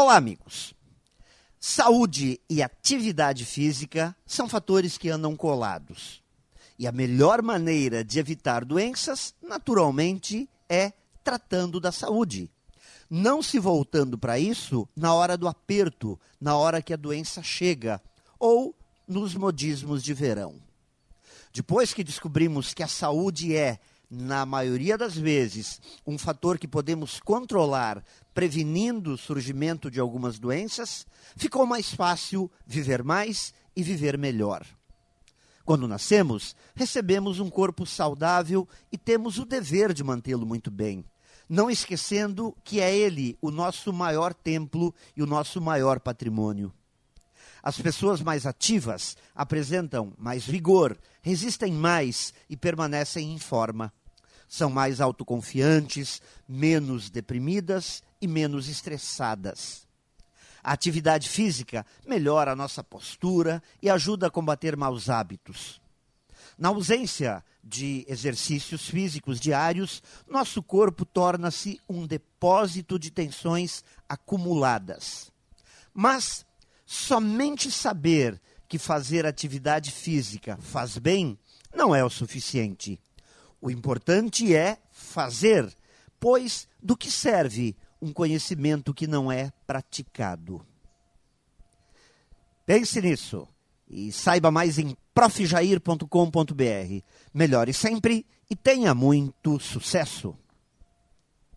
Olá, amigos. Saúde e atividade física são fatores que andam colados. E a melhor maneira de evitar doenças, naturalmente, é tratando da saúde. Não se voltando para isso na hora do aperto, na hora que a doença chega, ou nos modismos de verão. Depois que descobrimos que a saúde é, na maioria das vezes, um fator que podemos controlar, prevenindo o surgimento de algumas doenças, ficou mais fácil viver mais e viver melhor. Quando nascemos, recebemos um corpo saudável e temos o dever de mantê-lo muito bem, não esquecendo que é ele o nosso maior templo e o nosso maior patrimônio. As pessoas mais ativas apresentam mais vigor, resistem mais e permanecem em forma. São mais autoconfiantes, menos deprimidas e menos estressadas. A atividade física melhora a nossa postura e ajuda a combater maus hábitos. Na ausência de exercícios físicos diários, nosso corpo torna-se um depósito de tensões acumuladas. Mas somente saber que fazer atividade física faz bem não é o suficiente. O importante é fazer, pois do que serve um conhecimento que não é praticado? Pense nisso e saiba mais em profjair.com.br. Melhore sempre e tenha muito sucesso!